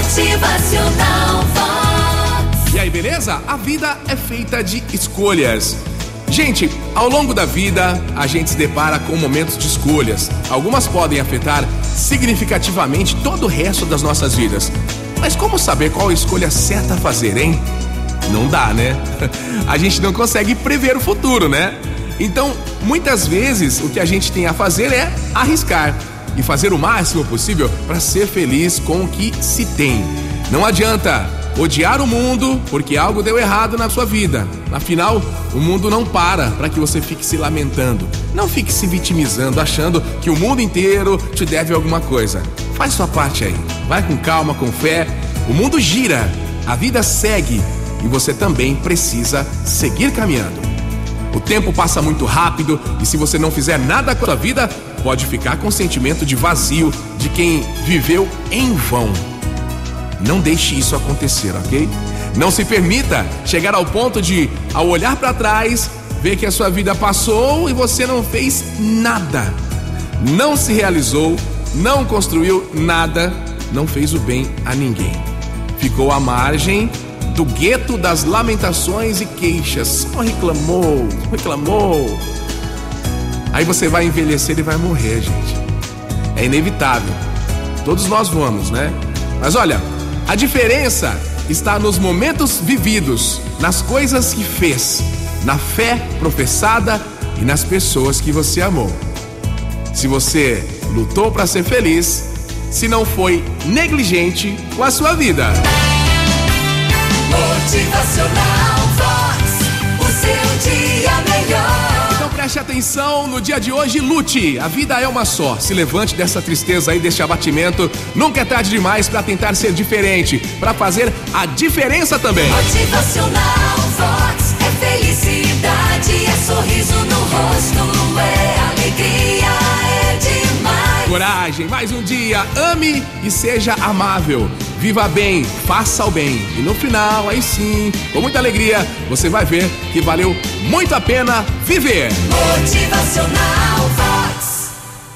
Motivacional Vox. E aí, beleza? A vida é feita de escolhas. Gente, ao longo da vida, a gente se depara com momentos de escolhas. Algumas podem afetar significativamente todo o resto das nossas vidas. Mas como saber qual a escolha certa a fazer, hein? Não dá, né? A gente não consegue prever o futuro, né? Então, muitas vezes, o que a gente tem a fazer é arriscar e fazer o máximo possível para ser feliz com o que se tem. Não adianta odiar o mundo porque algo deu errado na sua vida. Afinal, o mundo não para para que você fique se lamentando. Não fique se vitimizando, achando que o mundo inteiro te deve alguma coisa. Faz sua parte aí. Vai com calma, com fé. O mundo gira, a vida segue e você também precisa seguir caminhando. O tempo passa muito rápido e se você não fizer nada com a vida, pode ficar com o sentimento de vazio de quem viveu em vão. Não deixe isso acontecer, ok? Não se permita chegar ao ponto de, ao olhar para trás, ver que a sua vida passou e você não fez nada. Não se realizou, não construiu nada, não fez o bem a ninguém. Ficou à margem do gueto das lamentações e queixas. Só reclamou, reclamou. Aí você vai envelhecer e vai morrer, gente. É inevitável. Todos nós vamos, né? Mas olha, a diferença está nos momentos vividos, nas coisas que fez, na fé professada e nas pessoas que você amou. Se você lutou para ser feliz, se não foi negligente com a sua vida. Motivacional Vox. O seu dia melhor. Então preste atenção, no dia de hoje lute. A vida é uma só. Se levante dessa tristeza aí, desse abatimento. Nunca é tarde demais para tentar ser diferente, para fazer a diferença também. Motivacional Vox. É felicidade, é sorriso no rosto, é alegria, é demais. Coragem, mais um dia. Ame e seja amável. Viva bem, faça o bem. E no final, aí sim, com muita alegria, você vai ver que valeu muito a pena viver. Motivacional